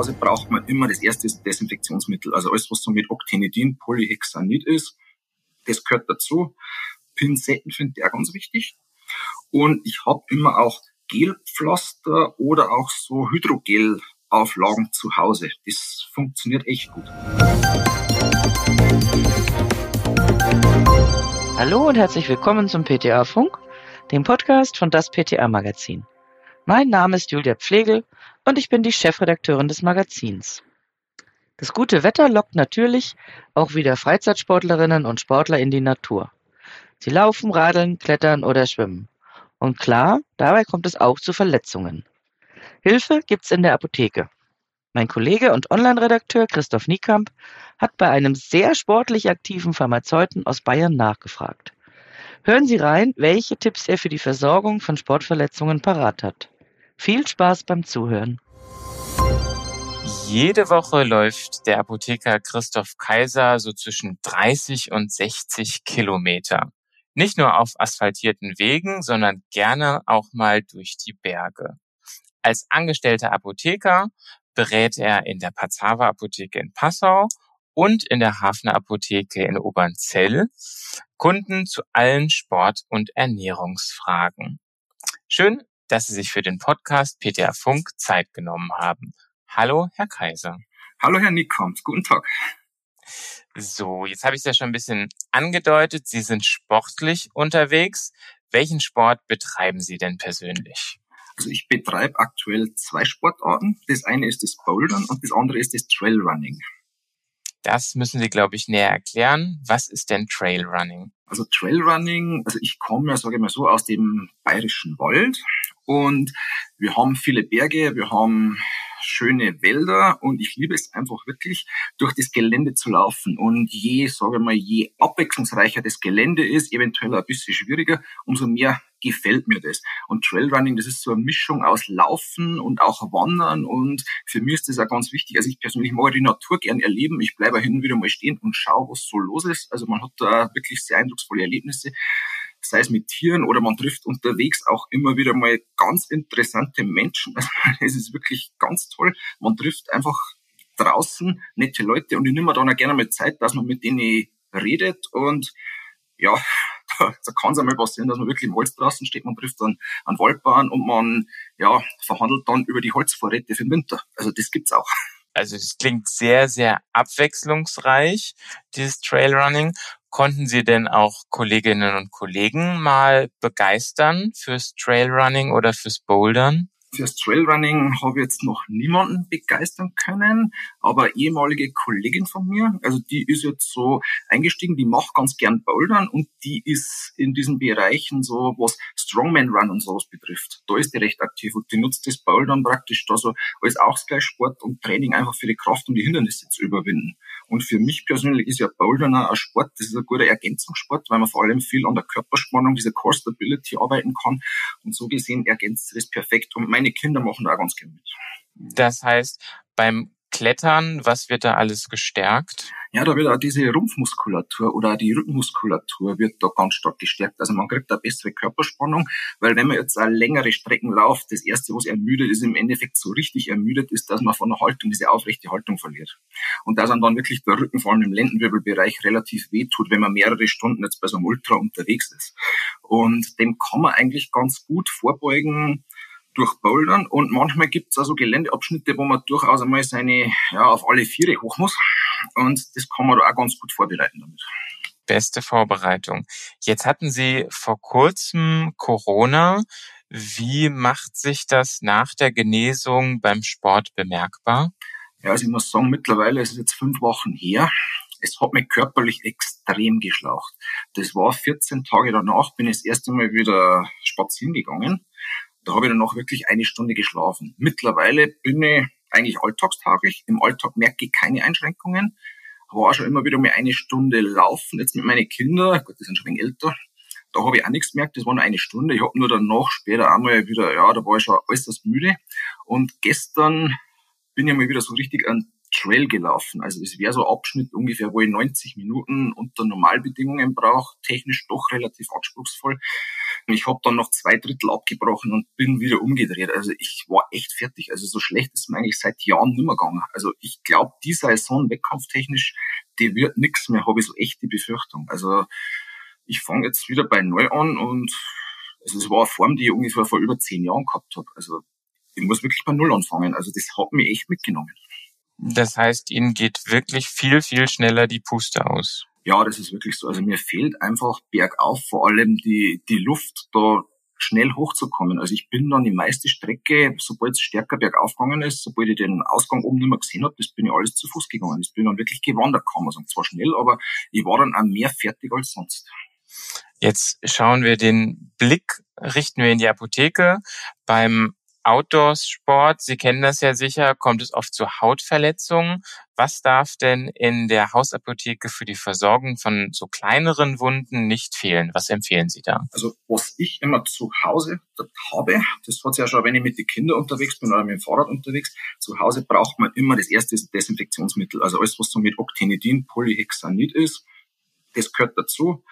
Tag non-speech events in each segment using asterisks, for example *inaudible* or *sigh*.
Hause braucht man immer das erste Desinfektionsmittel. Also alles, was so mit Octinidin, Polyhexanid ist, das gehört dazu. Pinzetten finde ich auch ganz wichtig. Und ich habe immer auch Gelpflaster oder auch so Hydrogelauflagen zu Hause. Das funktioniert echt gut. Hallo und herzlich willkommen zum PTA Funk, dem Podcast von das PTA Magazin. Mein Name ist Julia Pflegel und ich bin die Chefredakteurin des Magazins. Das gute Wetter lockt natürlich auch wieder Freizeitsportlerinnen und Sportler in die Natur. Sie laufen, radeln, klettern oder schwimmen. Und klar, dabei kommt es auch zu Verletzungen. Hilfe gibt's in der Apotheke. Mein Kollege und Online-Redakteur Christoph Niekamp hat bei einem sehr sportlich aktiven Pharmazeuten aus Bayern nachgefragt. Hören Sie rein, welche Tipps er für die Versorgung von Sportverletzungen parat hat. Viel Spaß beim Zuhören. Jede Woche läuft der Apotheker Christoph Kaiser so zwischen 30 und 60 Kilometer. Nicht nur auf asphaltierten Wegen, sondern gerne auch mal durch die Berge. Als angestellter Apotheker berät er in der Pazava Apotheke in Passau und in der Hafner Apotheke in Obernzell Kunden zu allen Sport- und Ernährungsfragen. Schön, dass Sie sich für den Podcast PTA Funk Zeit genommen haben. Hallo, Herr Kaiser. Hallo, Herr Nickhamp. Guten Tag. So, jetzt habe ich es ja schon ein bisschen angedeutet. Sie sind sportlich unterwegs. Welchen Sport betreiben Sie denn persönlich? Also ich betreibe aktuell zwei Sportarten. Das eine ist das Bouldern und das andere ist das Trailrunning. Das müssen Sie, glaube ich, näher erklären. Was ist denn Trailrunning? Also Trailrunning, also ich komme ja, sage ich mal so, aus dem bayerischen Wald und wir haben viele Berge, wir haben schöne Wälder und ich liebe es einfach wirklich, durch das Gelände zu laufen. Und je, sage ich mal, je abwechslungsreicher das Gelände ist, eventuell ein bisschen schwieriger, umso mehr gefällt mir das. Und Trailrunning, das ist so eine Mischung aus Laufen und auch Wandern und für mich ist das auch ganz wichtig. Also ich persönlich mag die Natur gern erleben. Ich bleibe hin und wieder mal stehen und schaue, was so los ist. Also man hat da wirklich sehr eindrucksvolle Erlebnisse sei es mit Tieren oder man trifft unterwegs auch immer wieder mal ganz interessante Menschen. *laughs* Also es ist wirklich ganz toll. Man trifft einfach draußen nette Leute und ich nehme mir dann auch gerne mal Zeit, dass man mit denen redet und ja, *laughs* da, kann es einmal passieren, dass man wirklich im Holz draußen steht, man trifft dann einen Waldbahn und man ja verhandelt dann über die Holzvorräte für den Winter. Also das gibt's auch. Also es klingt sehr, sehr abwechslungsreich, dieses Trailrunning. Konnten Sie denn auch Kolleginnen und Kollegen mal begeistern fürs Trailrunning oder fürs Bouldern? Fürs Trailrunning habe ich jetzt noch niemanden begeistern können, aber ehemalige Kollegin von mir, also die ist jetzt so eingestiegen, die macht ganz gern Bouldern und die ist in diesen Bereichen so, was Strongman Run und sowas betrifft. Da ist die recht aktiv und die nutzt das Bouldern praktisch da so als Ausgleichssport und Training einfach für die Kraft und die Hindernisse zu überwinden. Und für mich persönlich ist ja Bouldern ein Sport, das ist ein guter Ergänzungssport, weil man vor allem viel an der Körperspannung, dieser Core Stability arbeiten kann. Und so gesehen ergänzt das perfekt. Und meine Kinder machen da auch ganz gerne mit. Das heißt, beim Klettern, was wird da alles gestärkt? Ja, da wird auch diese Rumpfmuskulatur oder die Rückenmuskulatur wird da ganz stark gestärkt. Also man kriegt da bessere Körperspannung, weil wenn man jetzt auch längere Strecken läuft, das erste, was ermüdet ist, im Endeffekt so richtig ermüdet ist, dass man von der Haltung, diese aufrechte Haltung verliert. Und dass dann dann wirklich der Rücken, vor allem im Lendenwirbelbereich, relativ weh tut, wenn man mehrere Stunden jetzt bei so einem Ultra unterwegs ist. Und dem kann man eigentlich ganz gut vorbeugen, durch Bouldern und manchmal gibt es also Geländeabschnitte, wo man durchaus einmal seine, ja, auf alle Viere hoch muss und das kann man da auch ganz gut vorbereiten damit. Beste Vorbereitung. Jetzt hatten Sie vor kurzem Corona. Wie macht sich das nach der Genesung beim Sport bemerkbar? Ja, also ich muss sagen, mittlerweile ist es jetzt fünf Wochen her. Es hat mich körperlich extrem geschlaucht. Das war 14 Tage danach, bin ich das erste Mal wieder spazieren gegangen da habe ich dann noch wirklich eine Stunde geschlafen. Mittlerweile bin ich eigentlich alltagstauglich. Im Alltag merke ich keine Einschränkungen. War schon immer wieder mal eine Stunde laufen, jetzt mit meinen Kindern. Gut, die sind schon ein wenig älter. Da habe ich auch nichts gemerkt, das war nur eine Stunde. Ich habe nur danach später einmal wieder, ja, da war ich schon äußerst müde. Und gestern bin ich mal wieder so richtig einen Trail gelaufen. Also es wäre so ein Abschnitt ungefähr, wo ich 90 Minuten unter Normalbedingungen brauche, technisch doch relativ anspruchsvoll. Und ich habe dann noch zwei Drittel abgebrochen und bin wieder umgedreht. Also ich war echt fertig. Also so schlecht ist mir eigentlich seit Jahren nimmer gegangen. Also ich glaube, die Saison wettkampftechnisch, die wird nix mehr, habe ich so echt die Befürchtung. Also ich fange jetzt wieder bei Neu an und also es war eine Form, die ich ungefähr vor über zehn Jahren gehabt habe. Also ich muss wirklich bei Null anfangen. Also das hat mich echt mitgenommen. Das heißt, Ihnen geht wirklich viel, viel schneller die Puste aus. Ja, das ist wirklich so. Also mir fehlt einfach bergauf vor allem die, die Luft, da schnell hochzukommen. Also ich bin dann die meiste Strecke, sobald es stärker bergauf gegangen ist, sobald ich den Ausgang oben nicht mehr gesehen habe, das bin ich alles zu Fuß gegangen. Das bin dann wirklich gewandert, kann man sagen. Zwar schnell, aber ich war dann auch mehr fertig als sonst. Jetzt schauen wir den Blick, richten wir in die Apotheke. Beim Outdoor-Sport, Sie kennen das ja sicher, kommt es oft zu Hautverletzungen. Was darf denn in der Hausapotheke für die Versorgung von so kleineren Wunden nicht fehlen? Was empfehlen Sie da? Also was ich immer zu Hause habe, das hat ja schon, wenn ich mit den Kindern unterwegs bin oder mit dem Fahrrad unterwegs, zu Hause braucht man immer das erste Desinfektionsmittel. Also alles, was so mit Octinidin, Polyhexanid ist, das gehört dazu.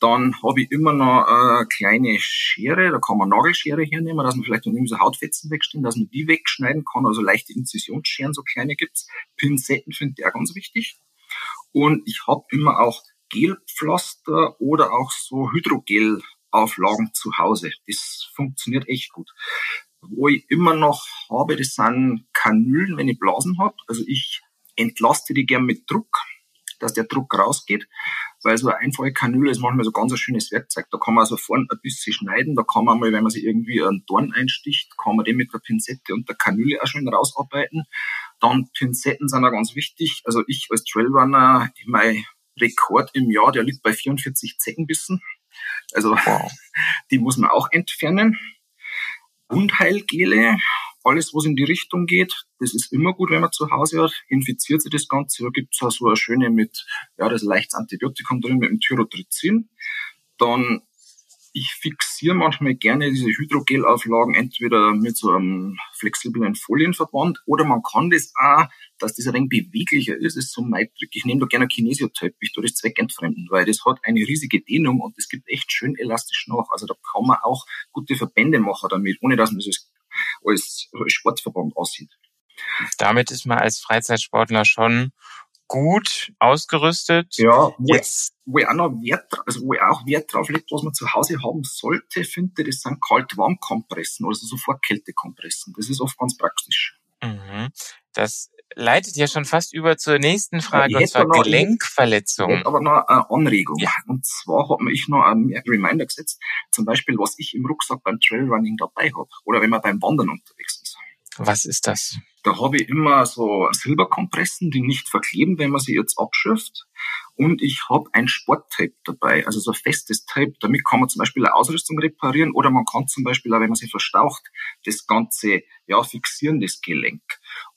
Dann habe ich immer noch eine kleine Schere, da kann man Nagelschere hernehmen, dass man vielleicht noch irgendwie so Hautfetzen wegstehen, dass man die wegschneiden kann, also leichte Inzisionsscheren, so kleine gibt's. Pinzetten finde ich ganz wichtig. Und ich habe immer auch Gelpflaster oder auch so Hydrogelauflagen zu Hause. Das funktioniert echt gut. Wo ich immer noch habe, das sind Kanülen, wenn ich Blasen habe. Also ich entlaste die gern mit Druck, dass der Druck rausgeht weil so eine einfache Kanüle ist manchmal so ganz ein schönes Werkzeug. Da kann man also vorne ein bisschen schneiden, da kann man mal, wenn man sich irgendwie einen Dorn einsticht, kann man den mit der Pinzette und der Kanüle auch schön rausarbeiten. Dann Pinzetten sind auch ganz wichtig. Also ich als Trailrunner, mein Rekord im Jahr, der liegt bei 44 Zeckenbissen. Also wow. *laughs* die muss man auch entfernen. Wundheilgele alles, was in die Richtung geht, das ist immer gut, wenn man zu Hause hat. Infiziert sich das Ganze. Da gibt's auch so eine schöne mit, ja, das leichtes Antibiotikum drin mit dem Tyrotrizin. Dann ich fixiere manchmal gerne diese Hydrogelauflagen entweder mit so einem flexiblen Folienverband oder man kann das auch, dass das ein beweglicher ist, ist so mein Trick. Ich nehme da gerne Kinesiotyp, ich tue das zweckentfremden, weil das hat eine riesige Dehnung und das gibt echt schön elastisch nach. Also da kann man auch gute Verbände machen damit, ohne dass man das als Sportverband aussieht. Damit ist man als Freizeitsportler schon gut ausgerüstet. Ja, wo, Jetzt, wo ich auch noch Wert, also wo ich auch Wert drauf lege, was man zu Hause haben sollte, finde ich, das sind Kalt-Warm-Kompressen, also so Vorkältekompressen. Das ist oft ganz praktisch. Mhm. Das leitet ja schon fast über zur nächsten Frage, und zwar Gelenkverletzungen. aber noch eine Anregung. Ja. Und zwar hat mir ich noch einen Reminder gesetzt, zum Beispiel, was ich im Rucksack beim Trailrunning dabei habe oder wenn man beim Wandern unterwegs ist. Was ist das? Da habe ich immer so Silberkompressen, die nicht verkleben, wenn man sie jetzt abschürft. Und ich habe ein Sporttape dabei, also so festes Tape. Damit kann man zum Beispiel eine Ausrüstung reparieren oder man kann zum Beispiel, auch wenn man sie verstaucht, das Ganze ja fixieren, das Gelenk.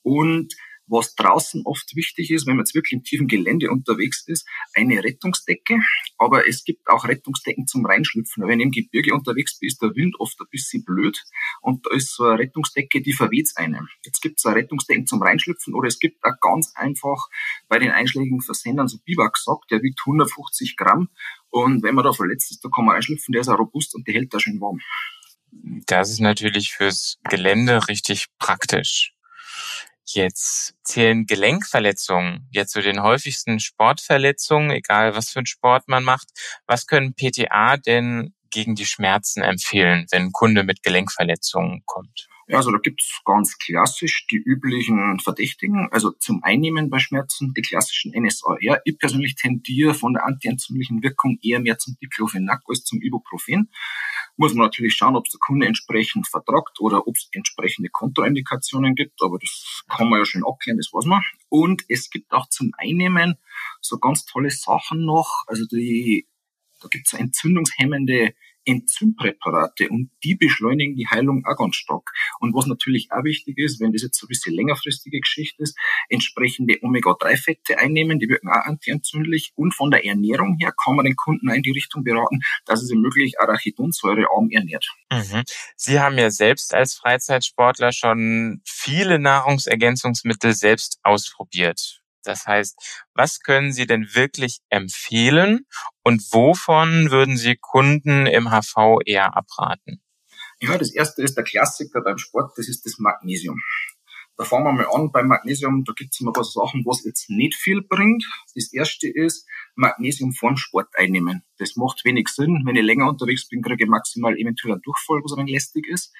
Und was draußen oft wichtig ist, wenn man jetzt wirklich im tiefen Gelände unterwegs ist, eine Rettungsdecke. Aber es gibt auch Rettungsdecken zum Reinschlüpfen. Wenn ich im Gebirge unterwegs bin, ist der Wind oft ein bisschen blöd und da ist so eine Rettungsdecke, die verweht einem. Jetzt gibt es eine Rettungsdecken zum Reinschlüpfen oder es gibt auch ganz einfach bei den einschlägigen Versendern so Biwaksack, der wiegt 150 Gramm und wenn man da verletzt ist, da kann man reinschlüpfen, der ist auch robust und der hält da schön warm. Das ist natürlich fürs Gelände richtig praktisch. Jetzt zählen Gelenkverletzungen jetzt zu den häufigsten Sportverletzungen, egal was für einen Sport man macht. Was können PTA denn gegen die Schmerzen empfehlen, wenn ein Kunde mit Gelenkverletzungen kommt? Ja, also da gibt's ganz klassisch die üblichen Verdächtigen. Also zum Einnehmen bei Schmerzen die klassischen NSAR. Ich persönlich tendiere von der antientzündlichen Wirkung eher mehr zum Diclofenac als zum Ibuprofen muss man natürlich schauen, ob es der Kunde entsprechend vertragt oder ob es entsprechende Kontraindikationen gibt, aber das kann man ja schon abklären, das weiß man. Und es gibt auch zum Einnehmen so ganz tolle Sachen noch, also die, da gibt es so entzündungshemmende Enzympräparate und die beschleunigen die Heilung auch ganz stark. Und was natürlich auch wichtig ist, wenn das jetzt so ein bisschen längerfristige Geschichte ist, entsprechende Omega-3-Fette einnehmen, die wirken auch antientzündlich und von der Ernährung her kann man den Kunden in die Richtung beraten, dass er sich möglich arachidonsäurearm ernährt. Mhm. Sie haben ja selbst als Freizeitsportler schon viele Nahrungsergänzungsmittel selbst ausprobiert. Das heißt, was können Sie denn wirklich empfehlen und wovon würden Sie Kunden im HV eher abraten? Ja, das erste ist der Klassiker beim Sport, das ist das Magnesium. Da fangen wir mal an beim Magnesium, da gibt es immer paar Sachen, was jetzt nicht viel bringt. Das erste ist Magnesium vorm Sport einnehmen. Das macht wenig Sinn. Wenn ich länger unterwegs bin, kriege ich maximal eventuell einen Durchfall, was ein lästig ist.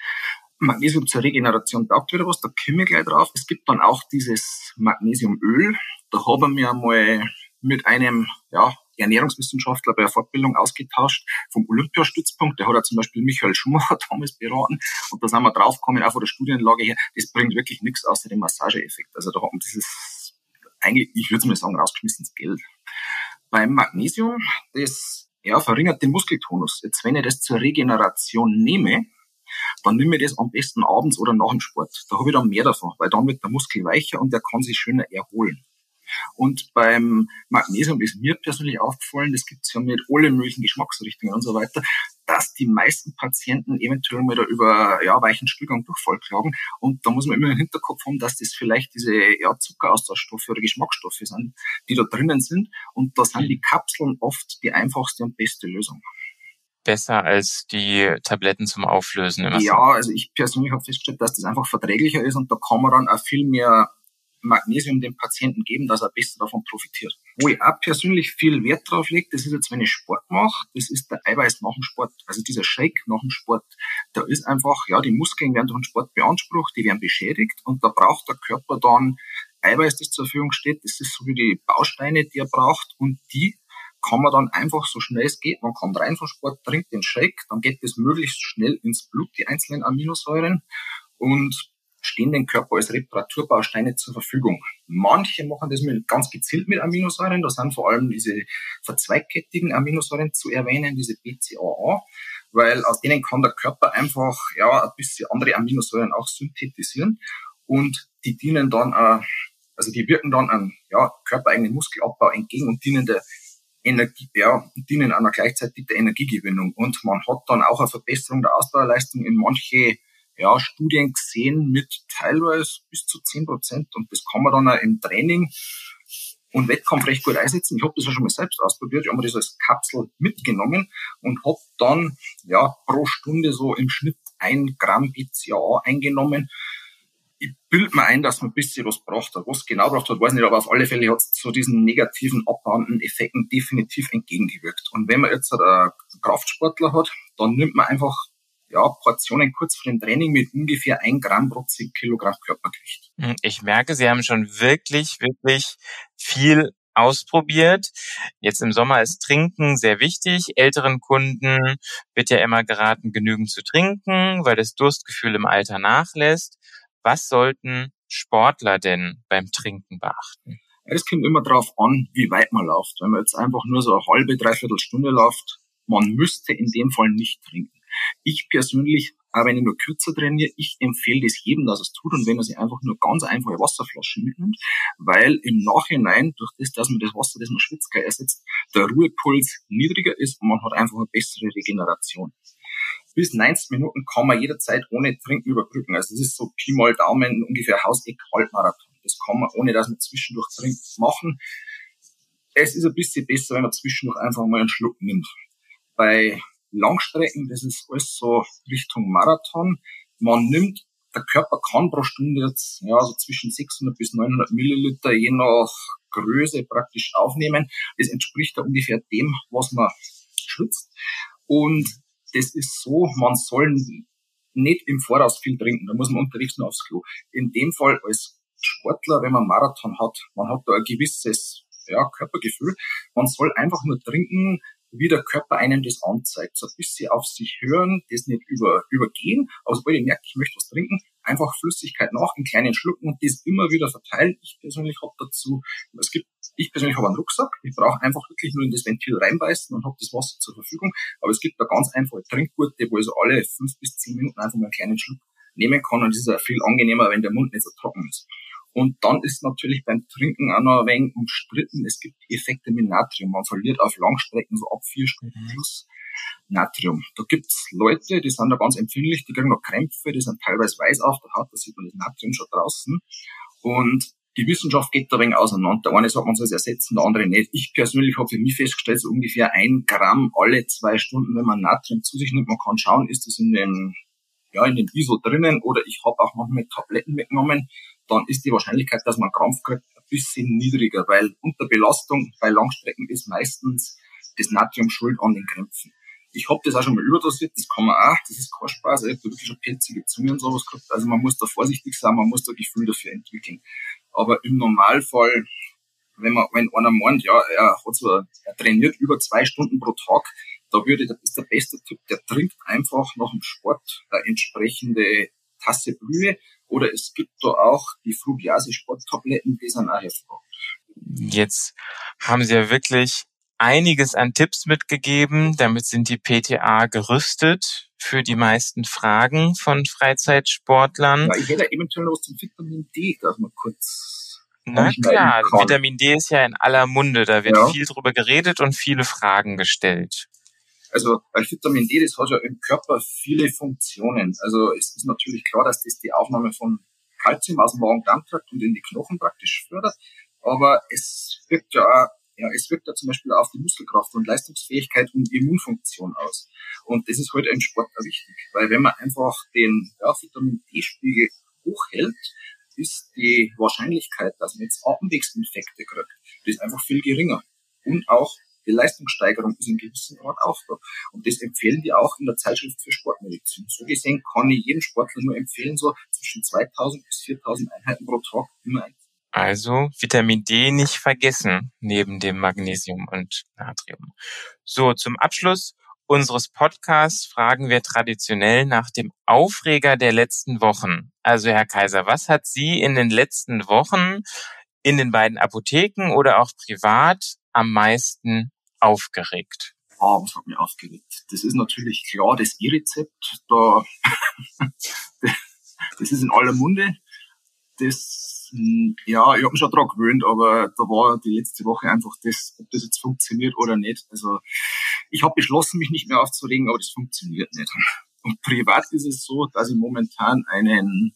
Magnesium zur Regeneration taugt wieder was, da komme ich gleich drauf. Es gibt dann auch dieses Magnesiumöl. Da haben wir mal mit einem ja, Ernährungswissenschaftler bei der Fortbildung ausgetauscht vom Olympiastützpunkt. Der hat ja zum Beispiel Michael Schumacher *laughs* damals beraten. Und da sind wir draufgekommen, auch von der Studienlage her, das bringt wirklich nichts außer dem Massageeffekt. Also da haben dieses, eigentlich, ich würde mal sagen, rausgeschmissenes Geld. Beim Magnesium, das ja, verringert den Muskeltonus. Jetzt, wenn ich das zur Regeneration nehme, dann nehme ich das am besten abends oder nach dem Sport. Da habe ich dann mehr davon, weil dann wird der Muskel weicher und der kann sich schöner erholen. Und beim Magnesium ist mir persönlich aufgefallen, das gibt es ja mit allen möglichen Geschmacksrichtungen und so weiter, dass die meisten Patienten eventuell mal da über ja, weichen Stuhlgang Durchfall klagen. Und da muss man immer im Hinterkopf haben, dass das vielleicht diese ja, Zuckeraustauschstoffe oder Geschmacksstoffe sind, die da drinnen sind. Und da sind die Kapseln oft die einfachste und beste Lösung besser als die Tabletten zum Auflösen. Immer ja, also ich persönlich habe festgestellt, dass das einfach verträglicher ist und da kann man dann auch viel mehr Magnesium dem Patienten geben, dass er besser davon profitiert. Wo ich auch persönlich viel Wert drauf lege, das ist jetzt, wenn ich Sport mache, das ist der Eiweiß nach dem Sport. Also dieser Shake nach dem Sport. Da ist einfach, ja, die Muskeln werden durch den Sport beansprucht, die werden beschädigt und da braucht der Körper dann Eiweiß, das zur Verfügung steht. Das ist so wie die Bausteine, die er braucht und die kann man dann einfach so schnell es geht, man kommt rein vom Sport, trinkt den Shake, dann geht das möglichst schnell ins Blut, die einzelnen Aminosäuren und stehen den Körper als Reparaturbausteine zur Verfügung. Manche machen das mit, ganz gezielt mit Aminosäuren, da sind vor allem diese verzweigkettigen Aminosäuren zu erwähnen, diese BCAA, weil aus denen kann der Körper einfach ja ein bisschen andere Aminosäuren auch synthetisieren und die dienen dann, äh, also die wirken dann an ja, körpereigenen Muskelabbau entgegen und dienen der Energie, ja, dienen einer gleichzeitig der Energiegewinnung. Und man hat dann auch eine Verbesserung der Ausdauerleistung in manche ja, Studien gesehen mit teilweise bis zu zehn Prozent. Und das kann man dann auch im Training und Wettkampf recht gut einsetzen. Ich habe das ja schon mal selbst ausprobiert. Ich habe mir das als Kapsel mitgenommen und habe dann ja pro Stunde so im Schnitt ein Gramm BCAA eingenommen ich bild mir ein, dass man ein bisschen was braucht hat. Was genau braucht hat, weiß nicht, aber auf alle Fälle hat es zu diesen negativen abbauenden Effekten definitiv entgegengewirkt. Und wenn man jetzt einen Kraftsportler hat, dann nimmt man einfach ja, Portionen kurz vor dem Training mit ungefähr ein Gramm pro 10 Kilogramm Körpergewicht. Hm, ich merke, Sie haben schon wirklich, wirklich viel ausprobiert. Jetzt im Sommer ist Trinken sehr wichtig. Älteren Kunden wird ja immer geraten, genügend zu trinken, weil das Durstgefühl im Alter nachlässt. Was sollten Sportler denn beim Trinken beachten? Es kommt immer darauf an, wie weit man läuft. Wenn man jetzt einfach nur so eine halbe, dreiviertel Stunde läuft, man müsste in dem Fall nicht trinken. Ich persönlich, auch wenn ich nur kürzer trainiere, ich empfehle das jedem, dass es tut und wenn er sich einfach nur ganz einfache Wasserflaschen mitnimmt, weil im Nachhinein, durch das, dass man das Wasser, das man schwitzt, ersetzt, der Ruhepuls niedriger ist und man hat einfach eine bessere Regeneration bis 90 Minuten kann man jederzeit ohne Trinken überbrücken. Also das ist so Pi mal Daumen ungefähr Hauseck Halbmarathon. Das kann man ohne dass man zwischendurch trinkt machen. Es ist ein bisschen besser, wenn man zwischendurch einfach mal einen Schluck nimmt. Bei Langstrecken, das ist alles so Richtung Marathon. Man nimmt, der Körper kann pro Stunde jetzt ja so zwischen 600 bis 900 Milliliter je nach Größe praktisch aufnehmen. Das entspricht da ungefähr dem, was man schwitzt. Und das ist so, man soll nicht im Voraus viel trinken, da muss man unterwegs nur aufs Klo. In dem Fall als Sportler, wenn man Marathon hat, man hat da ein gewisses ja, Körpergefühl, man soll einfach nur trinken, wie der Körper einem das anzeigt. So ein bisschen auf sich hören, das nicht über, übergehen, aber sobald ich merke, ich möchte was trinken, einfach Flüssigkeit nach in kleinen Schlucken und das immer wieder verteilt. Ich persönlich habe dazu, es gibt, ich persönlich habe einen Rucksack. Ich brauche einfach wirklich nur in das Ventil reinbeißen und habe das Wasser zur Verfügung. Aber es gibt da ganz einfache Trinkgurte, wo ich so alle fünf bis zehn Minuten einfach mal einen kleinen Schluck nehmen kann und das ist ja viel angenehmer, wenn der Mund nicht so trocken ist. Und dann ist natürlich beim Trinken auch noch ein wenig umstritten. Es gibt Effekte mit Natrium. Man verliert auf Langstrecken so ab vier Stunden mhm. plus Natrium. Da gibt's Leute, die sind da ganz empfindlich, die kriegen noch Krämpfe, die sind teilweise weiß auf der Haut, da sieht man das Natrium schon draußen. Und die Wissenschaft geht da ein wenig auseinander. Der eine sagt, man soll es ersetzen, der andere nicht. Ich persönlich habe für mich festgestellt, so ungefähr ein Gramm alle zwei Stunden, wenn man Natrium zu sich nimmt. Man kann schauen, ist das in dem, ja, in dem ISO drinnen oder ich habe auch manchmal Tabletten mitgenommen. Dann ist die Wahrscheinlichkeit, dass man Krampf kriegt, ein bisschen niedriger, weil unter Belastung bei Langstrecken ist meistens das Natrium schuld an den Krämpfen. Ich habe das auch schon mal überdosiert, das kann man auch, das ist kein Spaß, ich habe wirklich schon pelzige Zunge und sowas gehabt. Also man muss da vorsichtig sein, man muss da Gefühl dafür entwickeln. Aber im Normalfall, wenn man, wenn einer meint, ja, er hat so, er trainiert über zwei Stunden pro Tag, da würde, das ist der beste Tipp, der trinkt einfach nach dem Sport eine entsprechende Tasse Brühe, oder es gibt da auch die Frugiase-Sporttabletten, die sind auch hervorragend. Jetzt haben Sie ja wirklich einiges an Tipps mitgegeben. Damit sind die PTA gerüstet für die meisten Fragen von Freizeitsportlern. Ja, ich hätte eventuell noch was zum Vitamin D, darf man kurz na klar, Vitamin D ist ja in aller Munde, da wird ja. viel drüber geredet und viele Fragen gestellt. Also weil Vitamin D, das hat ja im Körper viele Funktionen. Also es ist natürlich klar, dass das die Aufnahme von Kalzium aus dem Magen-Darm-Trakt und in die Knochen praktisch fördert. Aber es wirkt ja auch ja, es wirkt ja zum Beispiel auf die Muskelkraft und Leistungsfähigkeit und Immunfunktion aus. Und das ist heute halt im Sport auch wichtig, weil wenn man einfach den ja, Vitamin D-Spiegel hochhält, ist die Wahrscheinlichkeit, dass man jetzt Atemwegsinfekte kriegt, die ist einfach viel geringer. Und auch die Leistungssteigerung ist in gewissem Ort auch da. Und das empfehlen die auch in der Zeitschrift für Sportmedizin. So gesehen kann ich jedem Sportler nur empfehlen, so zwischen 2000 bis 4000 Einheiten pro Tag immer ein also Vitamin D nicht vergessen, neben dem Magnesium und Natrium. So, zum Abschluss unseres Podcasts fragen wir traditionell nach dem Aufreger der letzten Wochen. Also Herr Kaiser, was hat Sie in den letzten Wochen in den beiden Apotheken oder auch privat am meisten aufgeregt? Ah, was hat mich aufgeregt? Das ist natürlich klar, das E-Rezept, da, *laughs* das ist in aller Munde. Das ja, ich habe mich schon dran gewöhnt, aber da war die letzte Woche einfach das, ob das jetzt funktioniert oder nicht. Also ich habe beschlossen, mich nicht mehr aufzuregen, aber das funktioniert nicht. *laughs* Und privat ist es so, dass ich momentan einen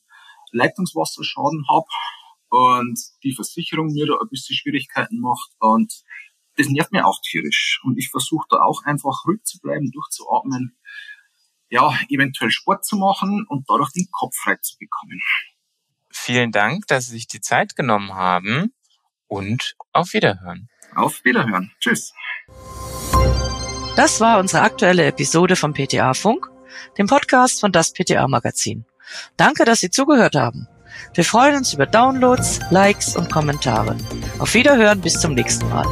Leitungswasserschaden habe und die Versicherung mir da ein bisschen Schwierigkeiten macht und das nervt mir auch tierisch. Und ich versuche da auch einfach ruhig zu bleiben, durchzuatmen, ja, eventuell Sport zu machen und dadurch den Kopf frei zu bekommen. Vielen Dank, dass Sie sich die Zeit genommen haben und auf Wiederhören. Auf Wiederhören. Tschüss. Das war unsere aktuelle Episode vom PTA Funk, dem Podcast von das PTA Magazin. Danke, dass Sie zugehört haben. Wir freuen uns über Downloads, Likes und Kommentare. Auf Wiederhören bis zum nächsten Mal.